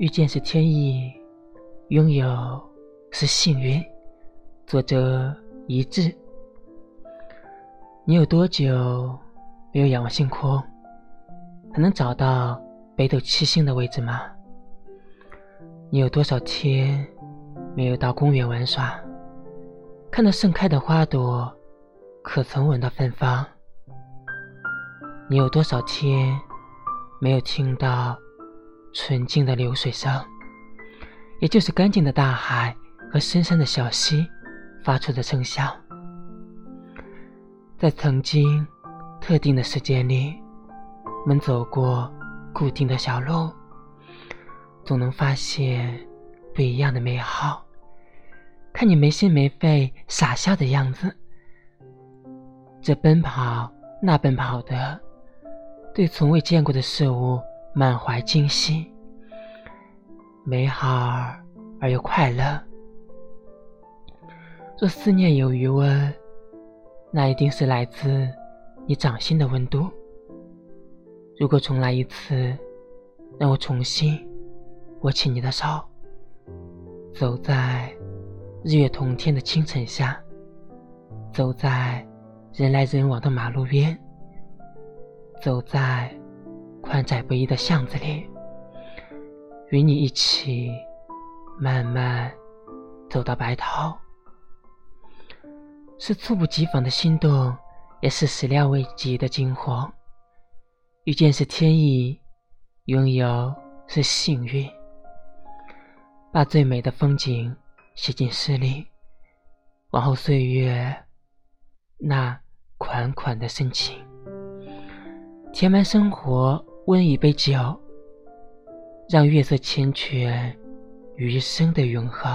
遇见是天意，拥有是幸运。作者一致。你有多久没有仰望星空？还能找到北斗七星的位置吗？你有多少天没有到公园玩耍，看到盛开的花朵，可曾闻到芬芳？你有多少天没有听到？纯净的流水声，也就是干净的大海和深深的小溪发出的声响。在曾经特定的时间里，我们走过固定的小路，总能发现不一样的美好。看你没心没肺傻笑的样子，这奔跑那奔跑的，对从未见过的事物。满怀惊喜，美好而又快乐。若思念有余温，那一定是来自你掌心的温度。如果重来一次，让我重新握起你的手，走在日月同天的清晨下，走在人来人往的马路边，走在。宽窄不一的巷子里，与你一起慢慢走到白头，是猝不及防的心动，也是始料未及的惊慌。遇见是天意，拥有是幸运。把最美的风景写进诗里，往后岁月那款款的深情，填满生活。温一杯酒，让月色缱绻余生的永恒。